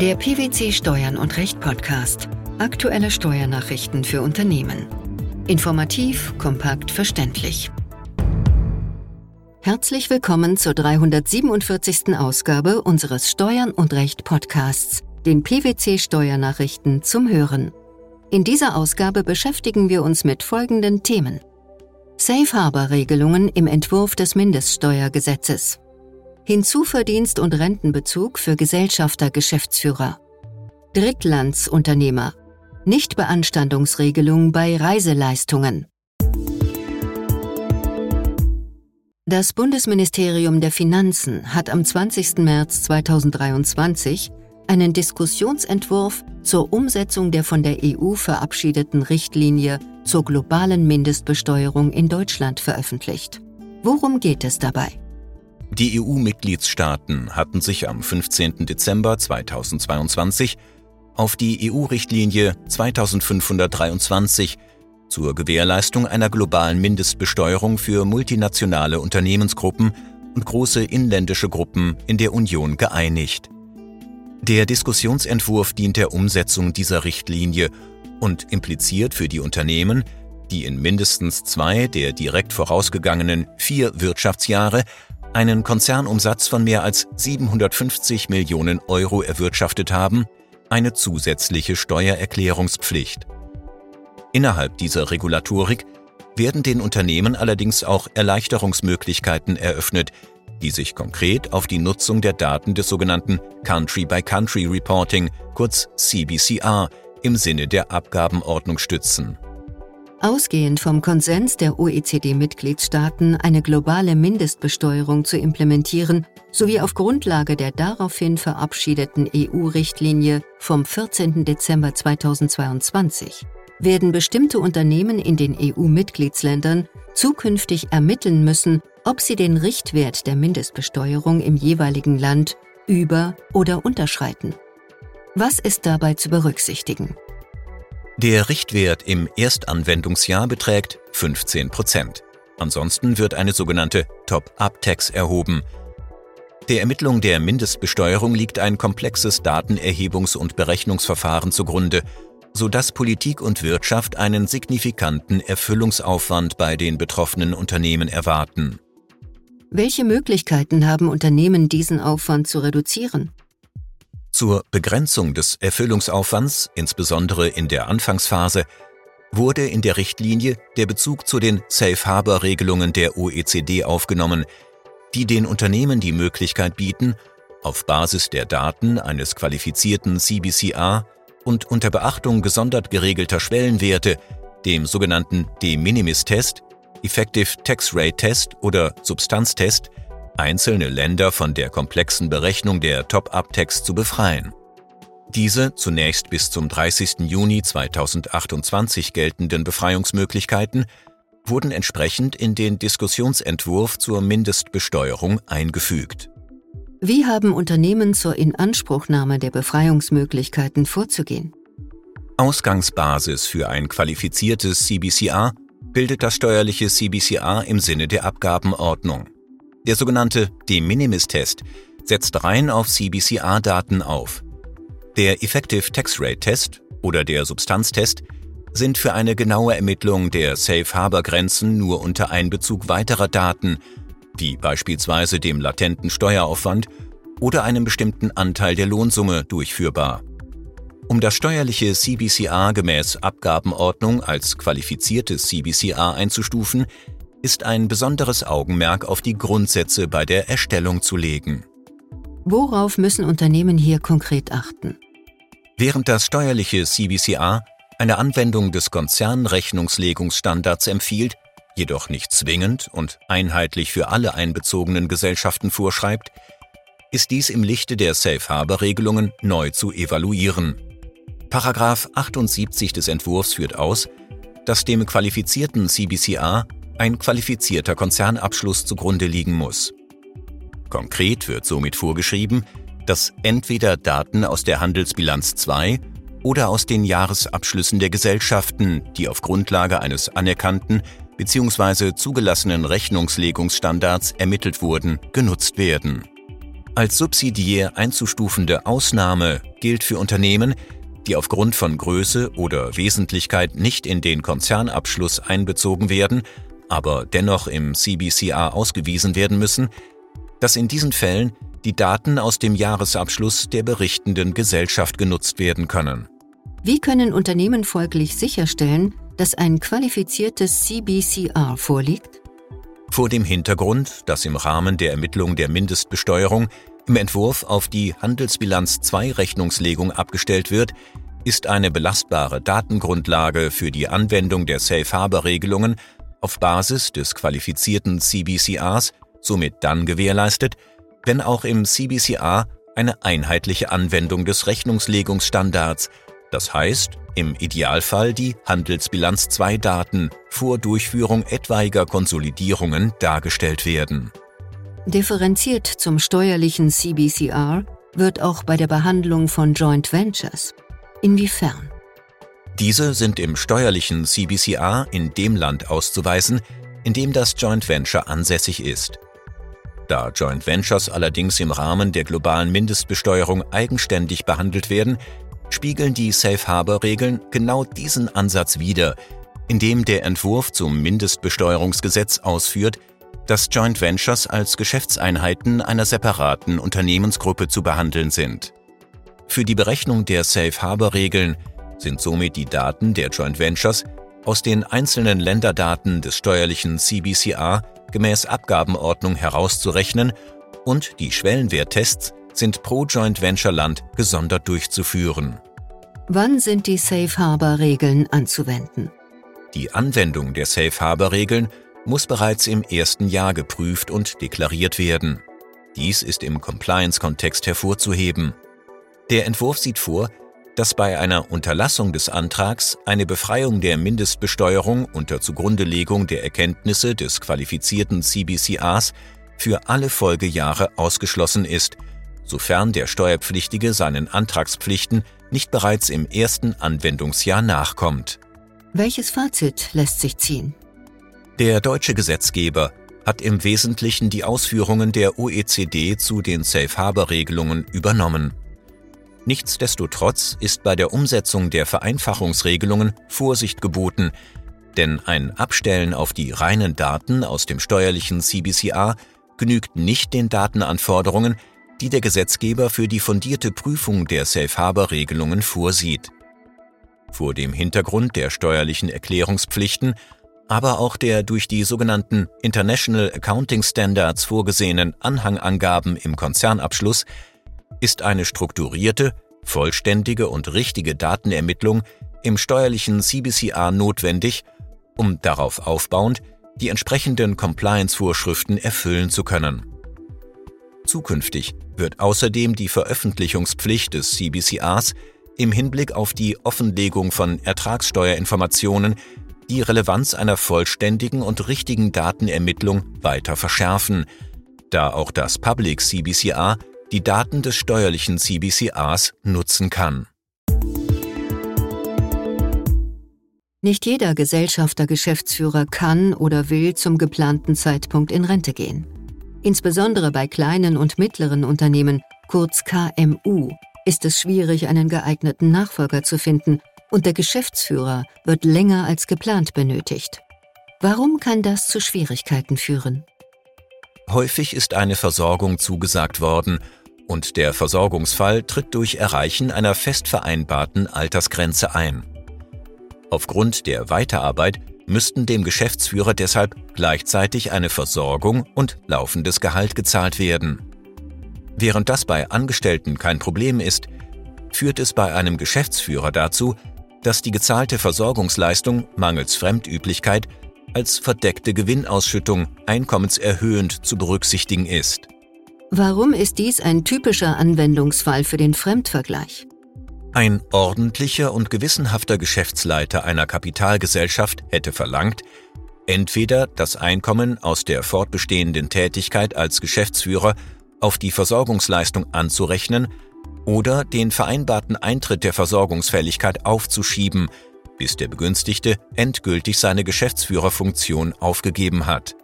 Der PwC Steuern und Recht Podcast. Aktuelle Steuernachrichten für Unternehmen. Informativ, kompakt, verständlich. Herzlich willkommen zur 347. Ausgabe unseres Steuern und Recht Podcasts, den PwC Steuernachrichten zum Hören. In dieser Ausgabe beschäftigen wir uns mit folgenden Themen. Safe Harbor Regelungen im Entwurf des Mindeststeuergesetzes. Hinzuverdienst und Rentenbezug für Gesellschafter Geschäftsführer. Drittlandsunternehmer. Nichtbeanstandungsregelung bei Reiseleistungen. Das Bundesministerium der Finanzen hat am 20. März 2023 einen Diskussionsentwurf zur Umsetzung der von der EU verabschiedeten Richtlinie zur globalen Mindestbesteuerung in Deutschland veröffentlicht. Worum geht es dabei? Die EU-Mitgliedstaaten hatten sich am 15. Dezember 2022 auf die EU-Richtlinie 2523 zur Gewährleistung einer globalen Mindestbesteuerung für multinationale Unternehmensgruppen und große inländische Gruppen in der Union geeinigt. Der Diskussionsentwurf dient der Umsetzung dieser Richtlinie und impliziert für die Unternehmen, die in mindestens zwei der direkt vorausgegangenen vier Wirtschaftsjahre einen Konzernumsatz von mehr als 750 Millionen Euro erwirtschaftet haben, eine zusätzliche Steuererklärungspflicht. Innerhalb dieser Regulatorik werden den Unternehmen allerdings auch Erleichterungsmöglichkeiten eröffnet, die sich konkret auf die Nutzung der Daten des sogenannten Country-by-Country Reporting, kurz CBCR, im Sinne der Abgabenordnung stützen. Ausgehend vom Konsens der OECD-Mitgliedstaaten, eine globale Mindestbesteuerung zu implementieren, sowie auf Grundlage der daraufhin verabschiedeten EU-Richtlinie vom 14. Dezember 2022 werden bestimmte Unternehmen in den EU-Mitgliedsländern zukünftig ermitteln müssen, ob sie den Richtwert der Mindestbesteuerung im jeweiligen Land über- oder unterschreiten. Was ist dabei zu berücksichtigen? Der Richtwert im Erstanwendungsjahr beträgt 15 Prozent. Ansonsten wird eine sogenannte Top-Up-Tax erhoben. Der Ermittlung der Mindestbesteuerung liegt ein komplexes Datenerhebungs- und Berechnungsverfahren zugrunde, sodass Politik und Wirtschaft einen signifikanten Erfüllungsaufwand bei den betroffenen Unternehmen erwarten. Welche Möglichkeiten haben Unternehmen, diesen Aufwand zu reduzieren? Zur Begrenzung des Erfüllungsaufwands, insbesondere in der Anfangsphase, wurde in der Richtlinie der Bezug zu den Safe Harbor Regelungen der OECD aufgenommen, die den Unternehmen die Möglichkeit bieten, auf Basis der Daten eines qualifizierten CBCR und unter Beachtung gesondert geregelter Schwellenwerte, dem sogenannten De Minimis Test, Effective Tax Rate Test oder Substanztest, einzelne Länder von der komplexen Berechnung der Top-Up-Tax zu befreien. Diese zunächst bis zum 30. Juni 2028 geltenden Befreiungsmöglichkeiten wurden entsprechend in den Diskussionsentwurf zur Mindestbesteuerung eingefügt. Wie haben Unternehmen zur Inanspruchnahme der Befreiungsmöglichkeiten vorzugehen? Ausgangsbasis für ein qualifiziertes CBCR bildet das steuerliche CBCR im Sinne der Abgabenordnung. Der sogenannte De Minimis-Test setzt rein auf CBCR-Daten auf. Der Effective Tax Rate Test oder der Substanztest sind für eine genaue Ermittlung der Safe Harbor Grenzen nur unter Einbezug weiterer Daten, wie beispielsweise dem latenten Steueraufwand oder einem bestimmten Anteil der Lohnsumme durchführbar. Um das steuerliche CBCR gemäß Abgabenordnung als qualifiziertes CBCR einzustufen, ist ein besonderes Augenmerk auf die Grundsätze bei der Erstellung zu legen. Worauf müssen Unternehmen hier konkret achten? Während das steuerliche CBCR eine Anwendung des Konzernrechnungslegungsstandards empfiehlt, jedoch nicht zwingend und einheitlich für alle einbezogenen Gesellschaften vorschreibt, ist dies im Lichte der Safe Harbor Regelungen neu zu evaluieren. Paragraph 78 des Entwurfs führt aus, dass dem qualifizierten CBCR ein qualifizierter Konzernabschluss zugrunde liegen muss. Konkret wird somit vorgeschrieben, dass entweder Daten aus der Handelsbilanz 2 oder aus den Jahresabschlüssen der Gesellschaften, die auf Grundlage eines anerkannten bzw. zugelassenen Rechnungslegungsstandards ermittelt wurden, genutzt werden. Als subsidiär einzustufende Ausnahme gilt für Unternehmen, die aufgrund von Größe oder Wesentlichkeit nicht in den Konzernabschluss einbezogen werden, aber dennoch im CBCR ausgewiesen werden müssen, dass in diesen Fällen die Daten aus dem Jahresabschluss der berichtenden Gesellschaft genutzt werden können. Wie können Unternehmen folglich sicherstellen, dass ein qualifiziertes CBCR vorliegt? Vor dem Hintergrund, dass im Rahmen der Ermittlung der Mindestbesteuerung im Entwurf auf die Handelsbilanz 2 Rechnungslegung abgestellt wird, ist eine belastbare Datengrundlage für die Anwendung der Safe Harbor Regelungen auf Basis des qualifizierten CBCRs somit dann gewährleistet, wenn auch im CBCR eine einheitliche Anwendung des Rechnungslegungsstandards, das heißt im Idealfall die Handelsbilanz 2 Daten vor Durchführung etwaiger Konsolidierungen dargestellt werden. Differenziert zum steuerlichen CBCR wird auch bei der Behandlung von Joint Ventures. Inwiefern? Diese sind im steuerlichen CBCR in dem Land auszuweisen, in dem das Joint Venture ansässig ist. Da Joint Ventures allerdings im Rahmen der globalen Mindestbesteuerung eigenständig behandelt werden, spiegeln die Safe Harbor-Regeln genau diesen Ansatz wider, indem der Entwurf zum Mindestbesteuerungsgesetz ausführt, dass Joint Ventures als Geschäftseinheiten einer separaten Unternehmensgruppe zu behandeln sind. Für die Berechnung der Safe Harbor-Regeln sind somit die Daten der Joint Ventures aus den einzelnen Länderdaten des steuerlichen CBCR gemäß Abgabenordnung herauszurechnen und die Schwellenwerttests sind pro Joint Venture Land gesondert durchzuführen. Wann sind die Safe Harbor Regeln anzuwenden? Die Anwendung der Safe Harbor Regeln muss bereits im ersten Jahr geprüft und deklariert werden. Dies ist im Compliance-Kontext hervorzuheben. Der Entwurf sieht vor, dass bei einer Unterlassung des Antrags eine Befreiung der Mindestbesteuerung unter Zugrundelegung der Erkenntnisse des qualifizierten CBCRs für alle Folgejahre ausgeschlossen ist, sofern der Steuerpflichtige seinen Antragspflichten nicht bereits im ersten Anwendungsjahr nachkommt. Welches Fazit lässt sich ziehen? Der deutsche Gesetzgeber hat im Wesentlichen die Ausführungen der OECD zu den Safe Harbor Regelungen übernommen. Nichtsdestotrotz ist bei der Umsetzung der Vereinfachungsregelungen Vorsicht geboten, denn ein Abstellen auf die reinen Daten aus dem steuerlichen CBCR genügt nicht den Datenanforderungen, die der Gesetzgeber für die fundierte Prüfung der Safe Harbor Regelungen vorsieht. Vor dem Hintergrund der steuerlichen Erklärungspflichten, aber auch der durch die sogenannten International Accounting Standards vorgesehenen Anhangangaben im Konzernabschluss ist eine strukturierte, vollständige und richtige Datenermittlung im steuerlichen CBCR notwendig, um darauf aufbauend die entsprechenden Compliance-Vorschriften erfüllen zu können. Zukünftig wird außerdem die Veröffentlichungspflicht des CBCRs im Hinblick auf die Offenlegung von Ertragssteuerinformationen die Relevanz einer vollständigen und richtigen Datenermittlung weiter verschärfen, da auch das Public CBCR die Daten des steuerlichen CBCRs nutzen kann. Nicht jeder Gesellschafter Geschäftsführer kann oder will zum geplanten Zeitpunkt in Rente gehen. Insbesondere bei kleinen und mittleren Unternehmen, kurz KMU, ist es schwierig, einen geeigneten Nachfolger zu finden und der Geschäftsführer wird länger als geplant benötigt. Warum kann das zu Schwierigkeiten führen? Häufig ist eine Versorgung zugesagt worden und der Versorgungsfall tritt durch Erreichen einer fest vereinbarten Altersgrenze ein. Aufgrund der Weiterarbeit müssten dem Geschäftsführer deshalb gleichzeitig eine Versorgung und laufendes Gehalt gezahlt werden. Während das bei Angestellten kein Problem ist, führt es bei einem Geschäftsführer dazu, dass die gezahlte Versorgungsleistung mangels Fremdüblichkeit als verdeckte Gewinnausschüttung einkommenserhöhend zu berücksichtigen ist. Warum ist dies ein typischer Anwendungsfall für den Fremdvergleich? Ein ordentlicher und gewissenhafter Geschäftsleiter einer Kapitalgesellschaft hätte verlangt, entweder das Einkommen aus der fortbestehenden Tätigkeit als Geschäftsführer auf die Versorgungsleistung anzurechnen oder den vereinbarten Eintritt der Versorgungsfälligkeit aufzuschieben, bis der Begünstigte endgültig seine Geschäftsführerfunktion aufgegeben hat.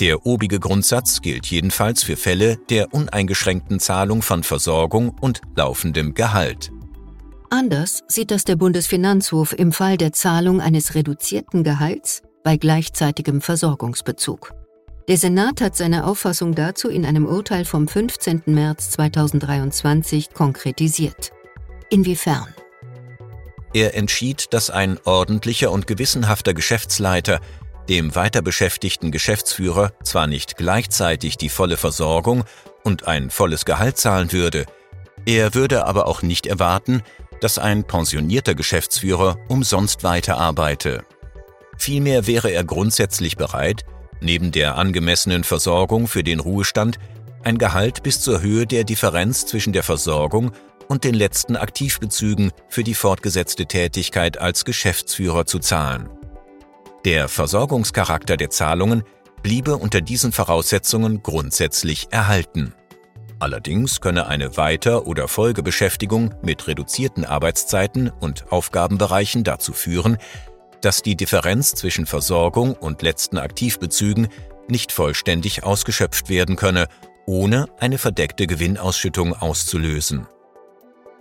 Der obige Grundsatz gilt jedenfalls für Fälle der uneingeschränkten Zahlung von Versorgung und laufendem Gehalt. Anders sieht das der Bundesfinanzhof im Fall der Zahlung eines reduzierten Gehalts bei gleichzeitigem Versorgungsbezug. Der Senat hat seine Auffassung dazu in einem Urteil vom 15. März 2023 konkretisiert. Inwiefern? Er entschied, dass ein ordentlicher und gewissenhafter Geschäftsleiter dem weiterbeschäftigten Geschäftsführer zwar nicht gleichzeitig die volle Versorgung und ein volles Gehalt zahlen würde, er würde aber auch nicht erwarten, dass ein pensionierter Geschäftsführer umsonst weiterarbeite. Vielmehr wäre er grundsätzlich bereit, neben der angemessenen Versorgung für den Ruhestand ein Gehalt bis zur Höhe der Differenz zwischen der Versorgung und den letzten Aktivbezügen für die fortgesetzte Tätigkeit als Geschäftsführer zu zahlen. Der Versorgungscharakter der Zahlungen bliebe unter diesen Voraussetzungen grundsätzlich erhalten. Allerdings könne eine Weiter- oder Folgebeschäftigung mit reduzierten Arbeitszeiten und Aufgabenbereichen dazu führen, dass die Differenz zwischen Versorgung und letzten Aktivbezügen nicht vollständig ausgeschöpft werden könne, ohne eine verdeckte Gewinnausschüttung auszulösen.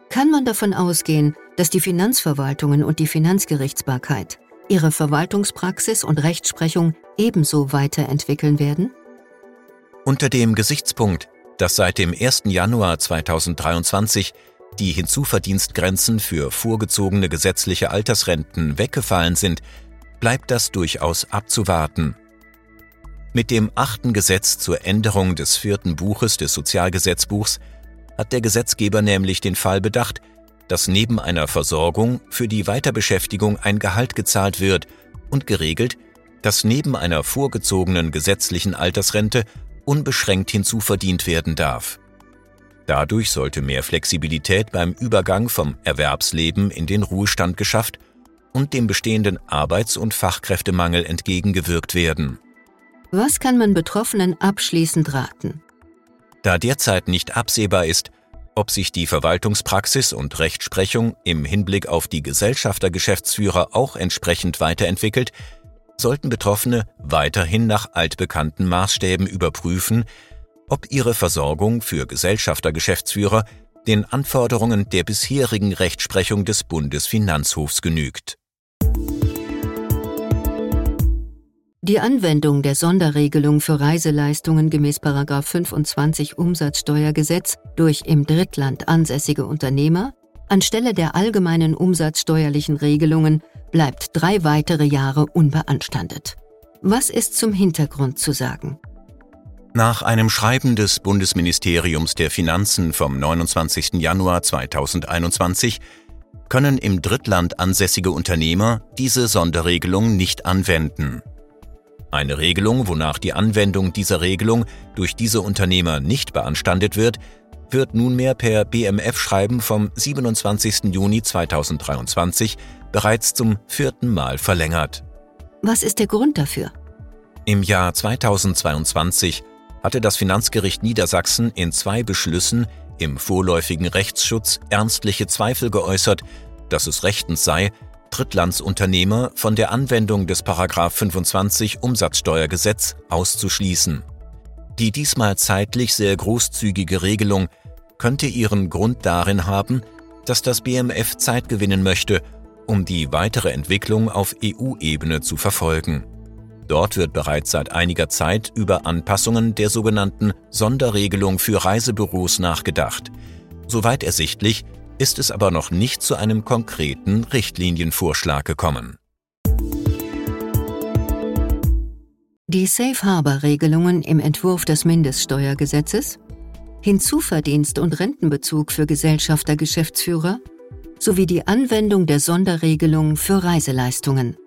Kann man davon ausgehen, dass die Finanzverwaltungen und die Finanzgerichtsbarkeit ihre Verwaltungspraxis und Rechtsprechung ebenso weiterentwickeln werden? Unter dem Gesichtspunkt, dass seit dem 1. Januar 2023 die Hinzuverdienstgrenzen für vorgezogene gesetzliche Altersrenten weggefallen sind, bleibt das durchaus abzuwarten. Mit dem achten Gesetz zur Änderung des vierten Buches des Sozialgesetzbuchs hat der Gesetzgeber nämlich den Fall bedacht, dass neben einer Versorgung für die Weiterbeschäftigung ein Gehalt gezahlt wird und geregelt, dass neben einer vorgezogenen gesetzlichen Altersrente unbeschränkt hinzuverdient werden darf. Dadurch sollte mehr Flexibilität beim Übergang vom Erwerbsleben in den Ruhestand geschafft und dem bestehenden Arbeits- und Fachkräftemangel entgegengewirkt werden. Was kann man Betroffenen abschließend raten? Da derzeit nicht absehbar ist, ob sich die Verwaltungspraxis und Rechtsprechung im Hinblick auf die Gesellschaftergeschäftsführer auch entsprechend weiterentwickelt, sollten Betroffene weiterhin nach altbekannten Maßstäben überprüfen, ob ihre Versorgung für Gesellschaftergeschäftsführer den Anforderungen der bisherigen Rechtsprechung des Bundesfinanzhofs genügt. Die Anwendung der Sonderregelung für Reiseleistungen gemäß 25 Umsatzsteuergesetz durch im Drittland ansässige Unternehmer anstelle der allgemeinen umsatzsteuerlichen Regelungen bleibt drei weitere Jahre unbeanstandet. Was ist zum Hintergrund zu sagen? Nach einem Schreiben des Bundesministeriums der Finanzen vom 29. Januar 2021 können im Drittland ansässige Unternehmer diese Sonderregelung nicht anwenden. Eine Regelung, wonach die Anwendung dieser Regelung durch diese Unternehmer nicht beanstandet wird, wird nunmehr per BMF-Schreiben vom 27. Juni 2023 bereits zum vierten Mal verlängert. Was ist der Grund dafür? Im Jahr 2022 hatte das Finanzgericht Niedersachsen in zwei Beschlüssen im vorläufigen Rechtsschutz ernstliche Zweifel geäußert, dass es rechtens sei, Drittlandsunternehmer von der Anwendung des 25 Umsatzsteuergesetz auszuschließen. Die diesmal zeitlich sehr großzügige Regelung könnte ihren Grund darin haben, dass das BMF Zeit gewinnen möchte, um die weitere Entwicklung auf EU-Ebene zu verfolgen. Dort wird bereits seit einiger Zeit über Anpassungen der sogenannten Sonderregelung für Reisebüros nachgedacht. Soweit ersichtlich ist es aber noch nicht zu einem konkreten Richtlinienvorschlag gekommen. Die Safe Harbor-Regelungen im Entwurf des Mindeststeuergesetzes, Hinzuverdienst und Rentenbezug für Gesellschafter Geschäftsführer sowie die Anwendung der Sonderregelung für Reiseleistungen.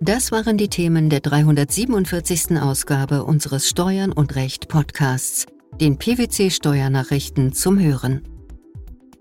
Das waren die Themen der 347. Ausgabe unseres Steuern und Recht Podcasts, den PwC Steuernachrichten zum Hören.